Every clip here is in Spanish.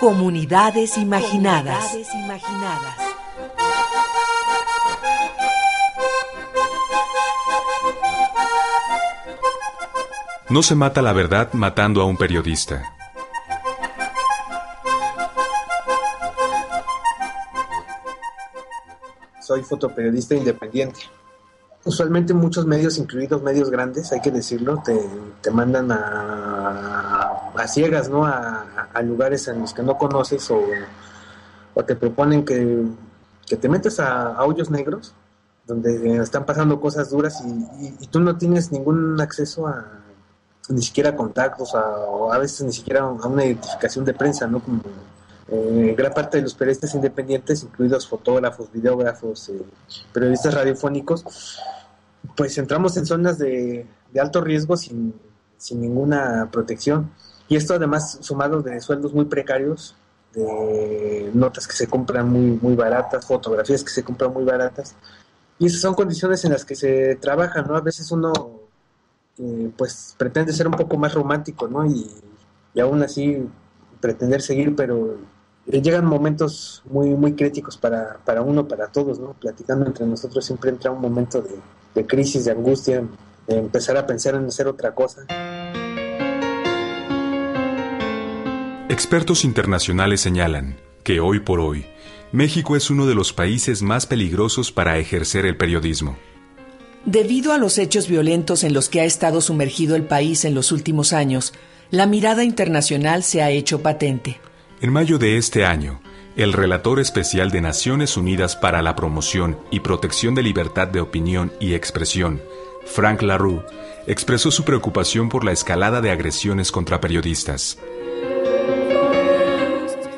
Comunidades imaginadas. Comunidades imaginadas. No se mata la verdad matando a un periodista. Soy fotoperiodista independiente. Usualmente muchos medios, incluidos medios grandes, hay que decirlo, te, te mandan a, a, ciegas, ¿no? A, a, lugares en los que no conoces o, o te proponen que, que te metes a, hoyos negros donde están pasando cosas duras y, y, tú no tienes ningún acceso a, ni siquiera contactos o a veces ni siquiera a una identificación de prensa, ¿no? Como eh, gran parte de los periodistas independientes, incluidos fotógrafos, videógrafos, eh, periodistas radiofónicos, pues entramos en zonas de, de alto riesgo sin, sin ninguna protección. Y esto además sumado de sueldos muy precarios, de notas que se compran muy, muy baratas, fotografías que se compran muy baratas. Y esas son condiciones en las que se trabaja, ¿no? A veces uno eh, pues pretende ser un poco más romántico, ¿no? Y, y aún así pretender seguir, pero llegan momentos muy muy críticos para, para uno, para todos, ¿no? Platicando entre nosotros siempre entra un momento de, de crisis, de angustia, de empezar a pensar en hacer otra cosa. Expertos internacionales señalan que hoy por hoy, México es uno de los países más peligrosos para ejercer el periodismo. Debido a los hechos violentos en los que ha estado sumergido el país en los últimos años, la mirada internacional se ha hecho patente. En mayo de este año, el relator especial de Naciones Unidas para la Promoción y Protección de Libertad de Opinión y Expresión, Frank LaRue, expresó su preocupación por la escalada de agresiones contra periodistas.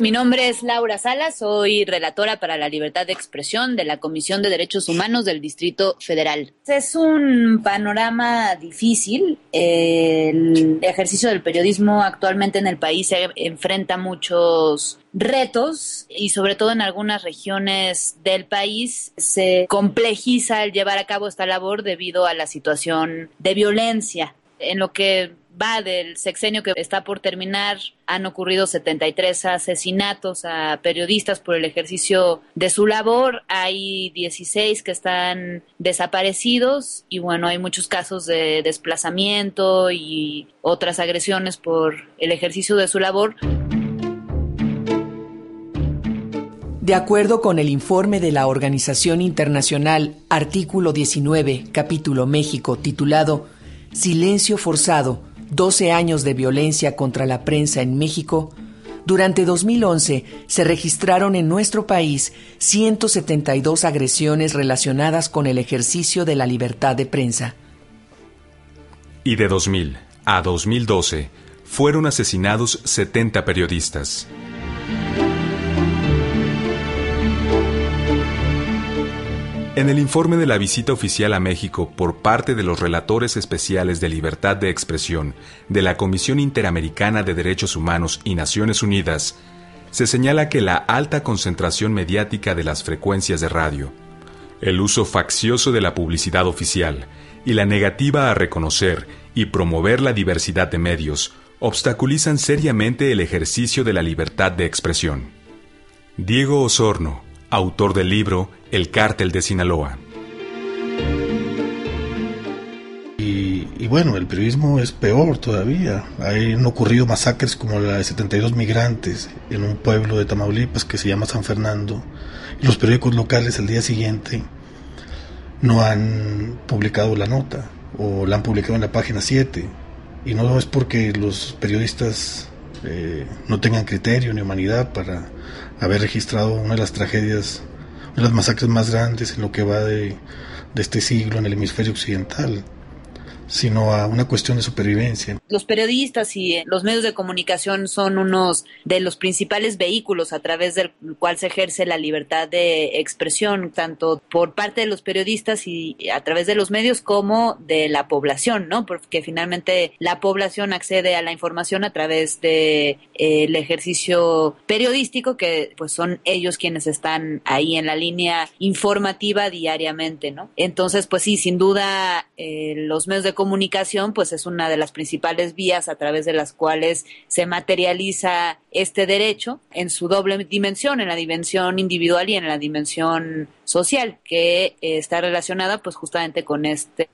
Mi nombre es Laura Salas, soy relatora para la libertad de expresión de la Comisión de Derechos Humanos del Distrito Federal. Es un panorama difícil. El ejercicio del periodismo actualmente en el país se enfrenta muchos retos y sobre todo en algunas regiones del país se complejiza el llevar a cabo esta labor debido a la situación de violencia en lo que va del sexenio que está por terminar, han ocurrido 73 asesinatos a periodistas por el ejercicio de su labor, hay 16 que están desaparecidos y bueno, hay muchos casos de desplazamiento y otras agresiones por el ejercicio de su labor. De acuerdo con el informe de la Organización Internacional, artículo 19, capítulo México, titulado Silencio forzado, 12 años de violencia contra la prensa en México, durante 2011 se registraron en nuestro país 172 agresiones relacionadas con el ejercicio de la libertad de prensa. Y de 2000 a 2012 fueron asesinados 70 periodistas. En el informe de la visita oficial a México por parte de los relatores especiales de libertad de expresión de la Comisión Interamericana de Derechos Humanos y Naciones Unidas, se señala que la alta concentración mediática de las frecuencias de radio, el uso faccioso de la publicidad oficial y la negativa a reconocer y promover la diversidad de medios obstaculizan seriamente el ejercicio de la libertad de expresión. Diego Osorno, autor del libro El cártel de Sinaloa. Y, bueno, el periodismo es peor todavía. Han ocurrido masacres como la de 72 migrantes en un pueblo de Tamaulipas que se llama San Fernando. Los periódicos locales al día siguiente no han publicado la nota o la han publicado en la página 7. Y no es porque los periodistas eh, no tengan criterio ni humanidad para haber registrado una de las tragedias, una de las masacres más grandes en lo que va de, de este siglo en el hemisferio occidental. Sino a una cuestión de supervivencia. Los periodistas y los medios de comunicación son unos de los principales vehículos a través del cual se ejerce la libertad de expresión, tanto por parte de los periodistas y a través de los medios como de la población, ¿no? Porque finalmente la población accede a la información a través de eh, el ejercicio periodístico que pues son ellos quienes están ahí en la línea informativa diariamente, ¿no? Entonces, pues sí, sin duda eh, los medios de comunicación pues es una de las principales vías a través de las cuales se materializa este derecho en su doble dimensión, en la dimensión individual y en la dimensión social, que eh, está relacionada pues justamente con este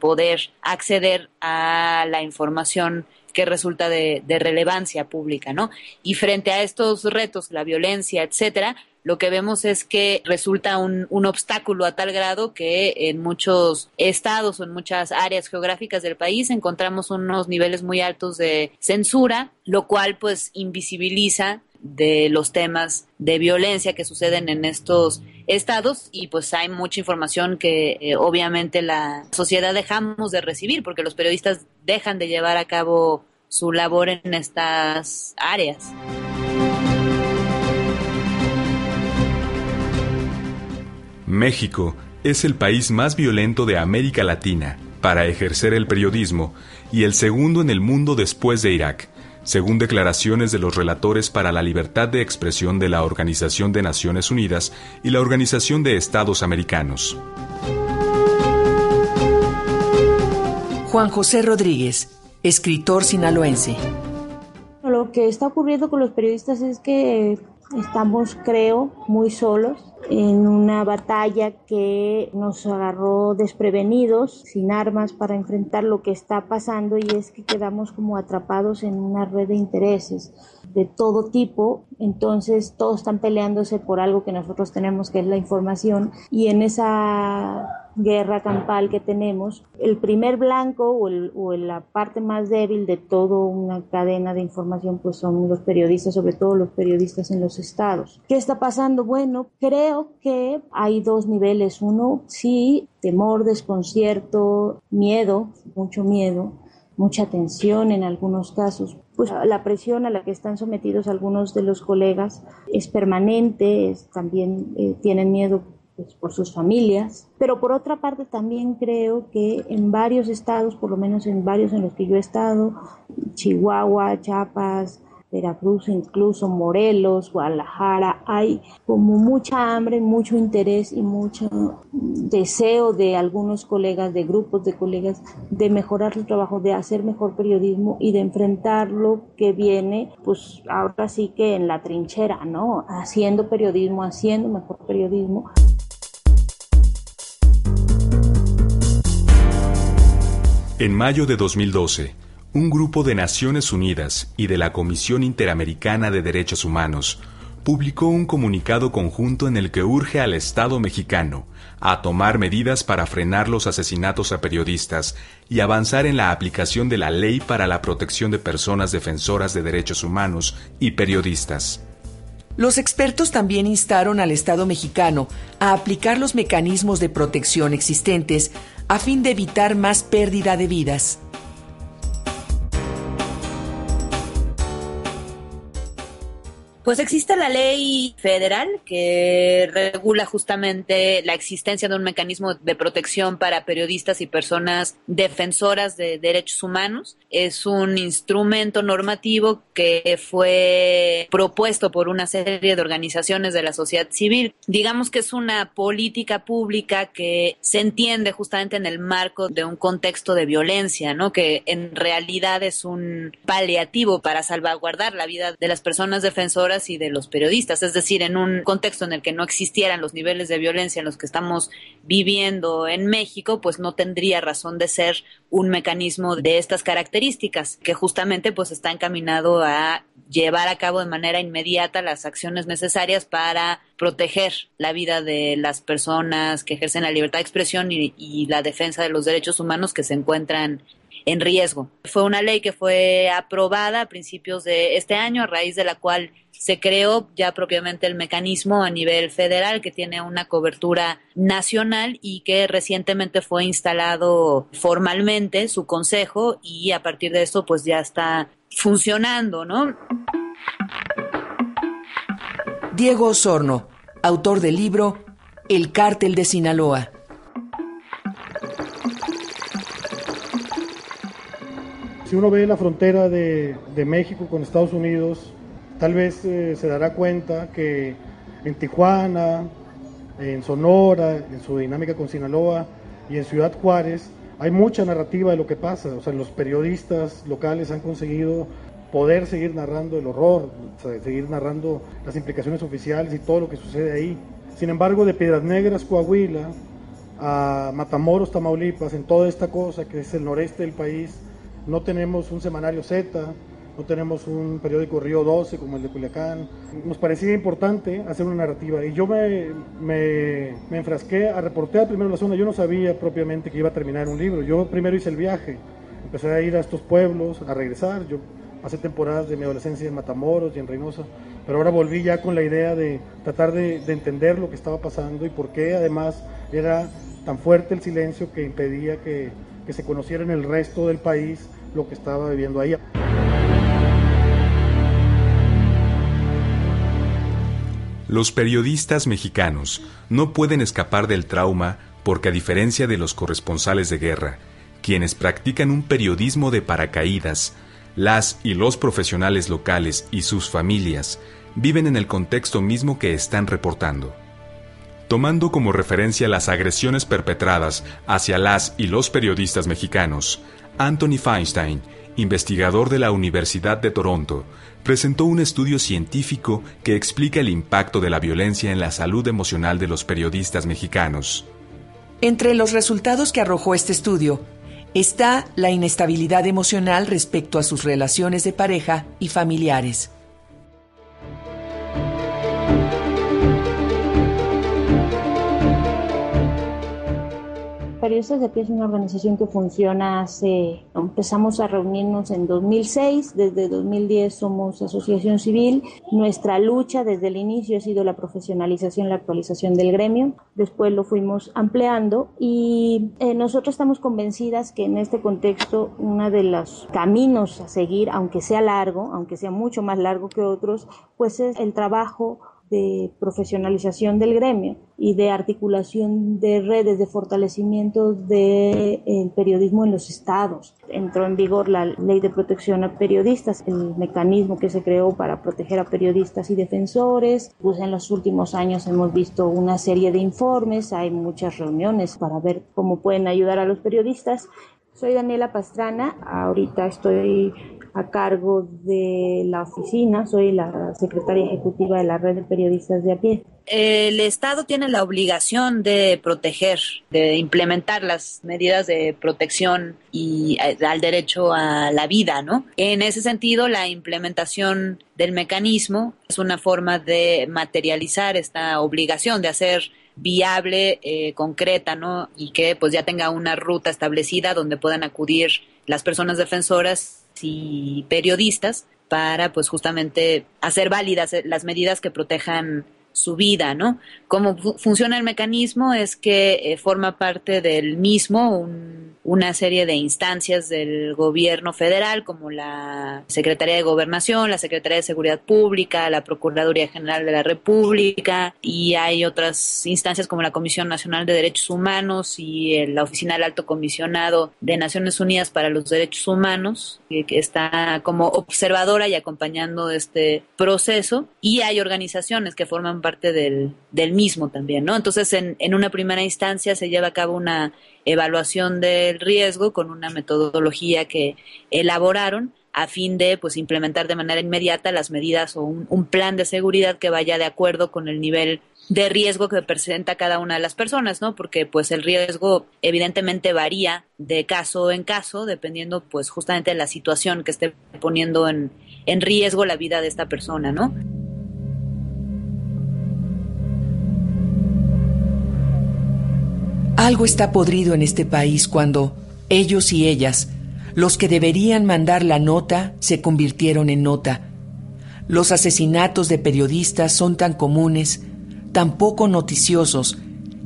poder acceder a la información que resulta de, de, relevancia pública, ¿no? Y frente a estos retos, la violencia, etcétera, lo que vemos es que resulta un, un, obstáculo a tal grado que en muchos estados o en muchas áreas geográficas del país encontramos unos niveles muy altos de censura, lo cual pues invisibiliza de los temas de violencia que suceden en estos estados y pues hay mucha información que eh, obviamente la sociedad dejamos de recibir porque los periodistas dejan de llevar a cabo su labor en estas áreas. México es el país más violento de América Latina para ejercer el periodismo y el segundo en el mundo después de Irak, según declaraciones de los relatores para la libertad de expresión de la Organización de Naciones Unidas y la Organización de Estados Americanos. Juan José Rodríguez, escritor sinaloense. Lo que está ocurriendo con los periodistas es que estamos, creo, muy solos en una batalla que nos agarró desprevenidos, sin armas para enfrentar lo que está pasando y es que quedamos como atrapados en una red de intereses de todo tipo, entonces todos están peleándose por algo que nosotros tenemos que es la información y en esa guerra campal que tenemos, el primer blanco o, el, o, la parte más débil de toda una cadena de información pues son los periodistas, sobre todo los periodistas en los estados. ¿Qué está pasando? Bueno, creo que hay dos niveles. Uno, sí, temor, desconcierto, miedo, mucho miedo, mucha tensión en algunos casos. Pues la presión a la que están sometidos algunos de los colegas es permanente, es, también eh, tienen miedo pues, por sus familias. Pero por otra parte también creo que en varios estados, por lo menos en varios en los que yo he estado, Chihuahua, Chiapas, Veracruz, incluso Morelos, Guadalajara, hay como mucha hambre, mucho interés y mucho deseo de algunos colegas, de grupos de colegas, de mejorar su trabajo, de hacer mejor periodismo y de enfrentar lo que viene, pues ahora sí que en la trinchera, ¿no? Haciendo periodismo, haciendo mejor periodismo. En mayo de 2012, un grupo de Naciones Unidas y de la Comisión Interamericana de Derechos Humanos publicó un comunicado conjunto en el que urge al Estado mexicano a tomar medidas para frenar los asesinatos a periodistas y avanzar en la aplicación de la ley para la protección de personas defensoras de derechos humanos y periodistas. Los expertos también instaron al Estado mexicano a aplicar los mecanismos de protección existentes a fin de evitar más pérdida de vidas. Pues existe la ley federal que regula justamente la existencia de un mecanismo de protección para periodistas y personas defensoras de derechos humanos. Es un instrumento normativo que fue propuesto por una serie de organizaciones de la sociedad civil. Digamos que es una política pública que se entiende justamente en el marco de un contexto de violencia, ¿no? Que en realidad es un paliativo para salvaguardar la vida de las personas defensoras y de los periodistas, es decir, en un contexto en el que no existieran los niveles de violencia en los que estamos viviendo en México, pues no tendría razón de ser un mecanismo de estas características, que justamente pues está encaminado a llevar a cabo de manera inmediata las acciones necesarias para proteger la vida de las personas que ejercen la libertad de expresión y, la defensa de los derechos humanos que se encuentran en riesgo. Fue una ley que fue aprobada a principios de este año, a raíz de la cual se creó ya propiamente el mecanismo a nivel federal que tiene una cobertura nacional y que recientemente fue instalado formalmente su consejo y a partir de esto pues ya está funcionando, ¿no? Diego Osorno, autor del libro El cártel de Sinaloa. Si uno ve la frontera de, México con Estados Unidos, tal vez eh, se dará cuenta que en Tijuana, en Sonora, en su dinámica con Sinaloa y en Ciudad Juárez, hay mucha narrativa de lo que pasa. O sea, los periodistas locales han conseguido poder seguir narrando el horror, seguir narrando las implicaciones oficiales y todo lo que sucede ahí. Sin embargo, de Piedras Negras, Coahuila, a Matamoros, Tamaulipas, en toda esta cosa que es el noreste del país, no tenemos un semanario Z, no tenemos un periódico Río 12 como el de Culiacán. Nos parecía importante hacer una narrativa y yo me, me, enfrasqué a reportear primero la zona. Yo no sabía propiamente que iba a terminar un libro. Yo primero hice el viaje, empecé a ir a estos pueblos, a regresar. Yo pasé temporadas de mi adolescencia en Matamoros y en Reynosa, pero ahora volví ya con la idea de tratar de entender lo que estaba pasando y por qué además era tan fuerte el silencio que impedía que, que se conociera en el resto del país lo que estaba viviendo ahí. Los periodistas mexicanos no pueden escapar del trauma porque a diferencia de los corresponsales de guerra, quienes practican un periodismo de paracaídas, las y los profesionales locales y sus familias viven en el contexto mismo que están reportando. Tomando como referencia las agresiones perpetradas hacia las y los periodistas mexicanos, Anthony Feinstein, investigador de la Universidad de Toronto, presentó un estudio científico que explica el impacto de la violencia en la salud emocional de los periodistas mexicanos. Entre los resultados que arrojó este estudio está la inestabilidad emocional respecto a sus relaciones de pareja y familiares. Periodistas de Pie es una organización que funciona hace, empezamos a reunirnos en 2006, desde 2010 somos asociación civil. Nuestra lucha desde el inicio ha sido la profesionalización, la actualización del gremio. Después lo fuimos ampliando y eh, nosotros estamos convencidas que en este contexto uno de los caminos a seguir, aunque sea largo, aunque sea mucho más largo que otros, pues es el trabajo de profesionalización del gremio y de articulación de redes de fortalecimiento del periodismo en los estados. Entró en vigor la ley de protección a periodistas, el mecanismo que se creó para proteger a periodistas y defensores. Pues en los últimos años hemos visto una serie de informes, hay muchas reuniones para ver cómo pueden ayudar a los periodistas. Soy Daniela Pastrana, ahorita estoy a cargo de la oficina, soy la secretaria ejecutiva de la red de periodistas de a pie. El Estado tiene la obligación de proteger, de implementar las medidas de protección y eh, al derecho a la vida, ¿no? En ese sentido, la implementación del mecanismo es una forma de materializar esta obligación, de hacer viable, eh, concreta, ¿no? Y que pues ya tenga una ruta establecida donde puedan acudir las personas defensoras y periodistas para pues justamente hacer válidas las medidas que protejan su vida, ¿no? Cómo funciona el mecanismo es que eh, forma parte del mismo una serie de instancias del gobierno federal, como la Secretaría de Gobernación, la Secretaría de Seguridad Pública, la Procuraduría General de la República, y hay otras instancias como la Comisión Nacional de Derechos Humanos y la Oficina del Alto Comisionado de Naciones Unidas para los Derechos Humanos, que está como observadora y acompañando este proceso, y hay organizaciones que forman parte del, del mismo también, ¿no? Entonces, en, en una primera instancia se lleva a cabo una evaluación del riesgo con una metodología que elaboraron a fin de pues implementar de manera inmediata las medidas o un, plan de seguridad que vaya de acuerdo con el nivel de riesgo que presenta cada una de las personas, ¿no? Porque pues el riesgo evidentemente varía de caso en caso dependiendo pues justamente de la situación que esté poniendo en, en riesgo la vida de esta persona, ¿no? Algo está podrido en este país cuando ellos y ellas Los que deberían mandar la nota se convirtieron en nota. Los asesinatos de periodistas son tan comunes, tan poco noticiosos,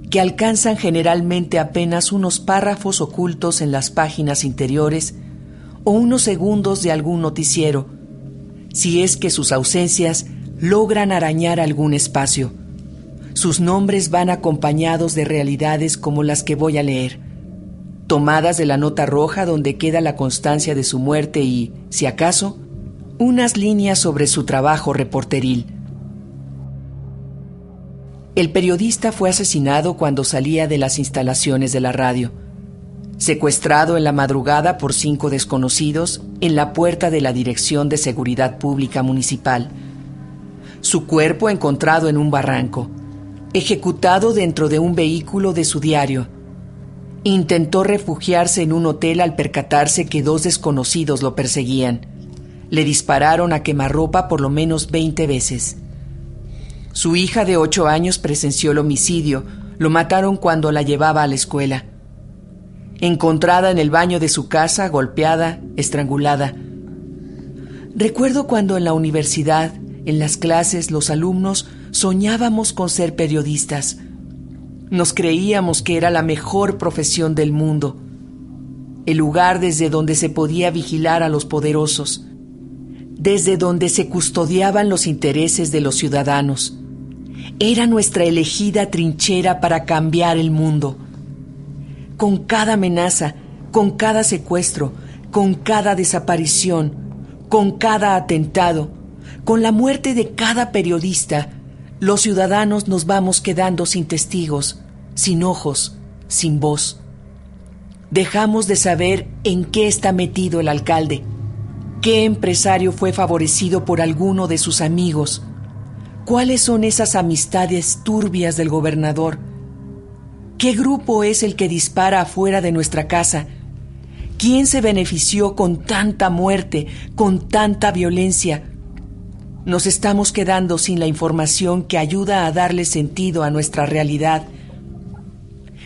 que alcanzan generalmente apenas unos párrafos ocultos en las páginas interiores o unos segundos de algún noticiero, si es que sus ausencias logran arañar algún espacio. Sus nombres van acompañados de realidades como las que voy a leer tomadas de la nota roja donde queda la constancia de su muerte y, si acaso, unas líneas sobre su trabajo reporteril. El periodista fue asesinado cuando salía de las instalaciones de la radio, secuestrado en la madrugada por cinco desconocidos en la puerta de la Dirección de Seguridad Pública Municipal. Su cuerpo encontrado en un barranco, ejecutado dentro de un vehículo de su diario, Intentó refugiarse en un hotel al percatarse que dos desconocidos lo perseguían. Le dispararon a quemarropa por lo menos 20 veces. Su hija de ocho años presenció el homicidio. Lo mataron cuando la llevaba a la escuela. Encontrada en el baño de su casa, golpeada, estrangulada. Recuerdo cuando en la universidad, en las clases, los alumnos soñábamos con ser periodistas nos creíamos que era la mejor profesión del mundo, el lugar desde donde se podía vigilar a los poderosos, desde donde se custodiaban los intereses de los ciudadanos. Era nuestra elegida trinchera para cambiar el mundo. Con cada amenaza, con cada secuestro, con cada desaparición, con cada atentado, con la muerte de cada periodista, los ciudadanos nos vamos quedando sin testigos, sin ojos, sin voz. Dejamos de saber en qué está metido el alcalde, qué empresario fue favorecido por alguno de sus amigos, cuáles son esas amistades turbias del gobernador, qué grupo es el que dispara afuera de nuestra casa, quién se benefició con tanta muerte, con tanta violencia, nos estamos quedando sin la información que ayuda a darle sentido a nuestra realidad.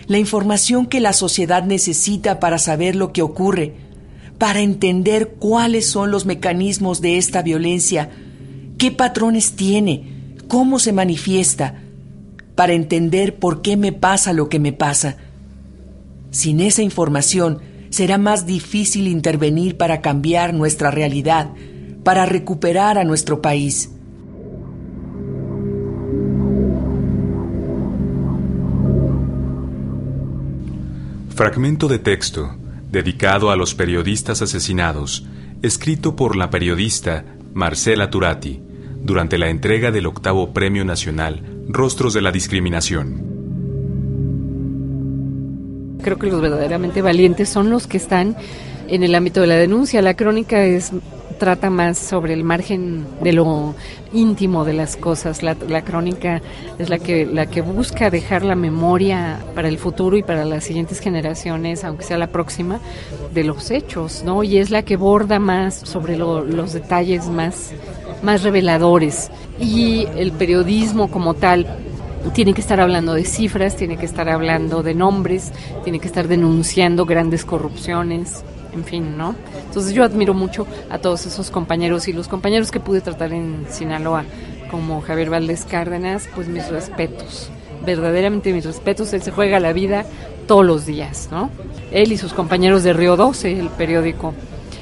La información que la sociedad necesita para saber lo que ocurre, para entender cuáles son los mecanismos de esta violencia, qué patrones tiene, cómo se manifiesta, para entender por qué me pasa lo que me pasa. Sin esa información será más difícil intervenir para cambiar nuestra realidad, para recuperar a nuestro país. Fragmento de texto dedicado a los periodistas asesinados, escrito por la periodista Marcela Turati durante la entrega del octavo Premio Nacional Rostros de la Discriminación. Creo que los verdaderamente valientes son los que están en el ámbito de la denuncia. La crónica es trata más sobre el margen de lo íntimo de las cosas. La, crónica es la que, la que busca dejar la memoria para el futuro y para las siguientes generaciones, aunque sea la próxima, de los hechos, ¿no? Y es la que borda más sobre los detalles más, más reveladores. Y el periodismo como tal tiene que estar hablando de cifras, tiene que estar hablando de nombres, tiene que estar denunciando grandes corrupciones en fin, ¿no? Entonces yo admiro mucho a todos esos compañeros y los compañeros que pude tratar en Sinaloa, como Javier Valdés Cárdenas, pues mis respetos, verdaderamente mis respetos, él se juega la vida todos los días, ¿no? Él y sus compañeros de Río 12, el periódico,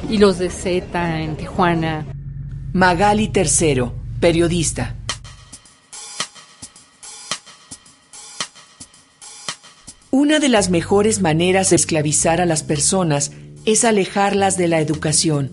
y los de Z en Tijuana. Magali Tercero, periodista. Una de las mejores maneras de esclavizar a las personas es alejarlas de la educación.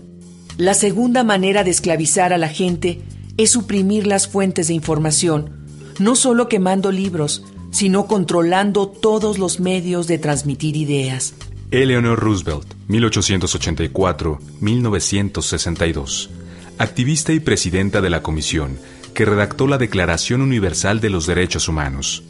La segunda manera de esclavizar a la gente es suprimir las fuentes de información, no solo quemando libros, sino controlando todos los medios de transmitir ideas. Eleanor Roosevelt, 1884-1962, activista y presidenta de la Comisión que redactó la Declaración Universal de los Derechos Humanos.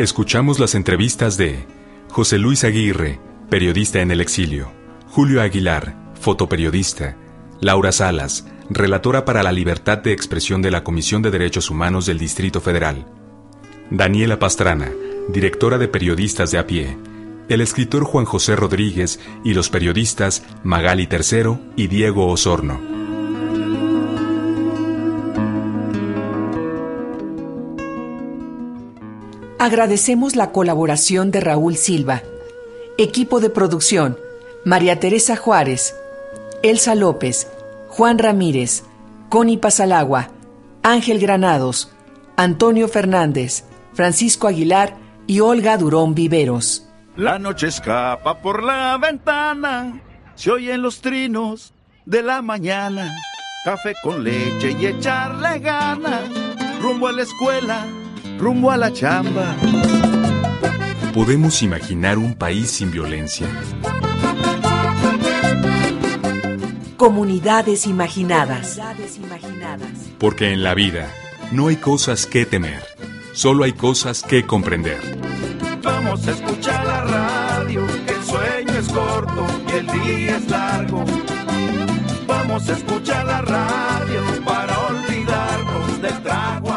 Escuchamos las entrevistas de José Luis Aguirre, periodista en el exilio, Julio Aguilar, fotoperiodista, Laura Salas, relatora para la libertad de expresión de la Comisión de Derechos Humanos del Distrito Federal, Daniela Pastrana, directora de Periodistas de a pie, el escritor Juan José Rodríguez y los periodistas Magali Tercero y Diego Osorno. Agradecemos la colaboración de Raúl Silva, equipo de producción, María Teresa Juárez, Elsa López, Juan Ramírez, Connie Pasalagua, Ángel Granados, Antonio Fernández, Francisco Aguilar y Olga Durón Viveros. La noche escapa por la ventana, se oyen los trinos de la mañana. Café con leche y echarle gana, rumbo a la escuela, rumbo a la chamba. ¿Podemos imaginar un país sin violencia? Comunidades imaginadas. Porque en la vida no hay cosas que temer, solo hay cosas que comprender. Vamos a escuchar la radio, que el sueño es corto y el día es largo. Vamos a escuchar la radio para olvidarnos del trago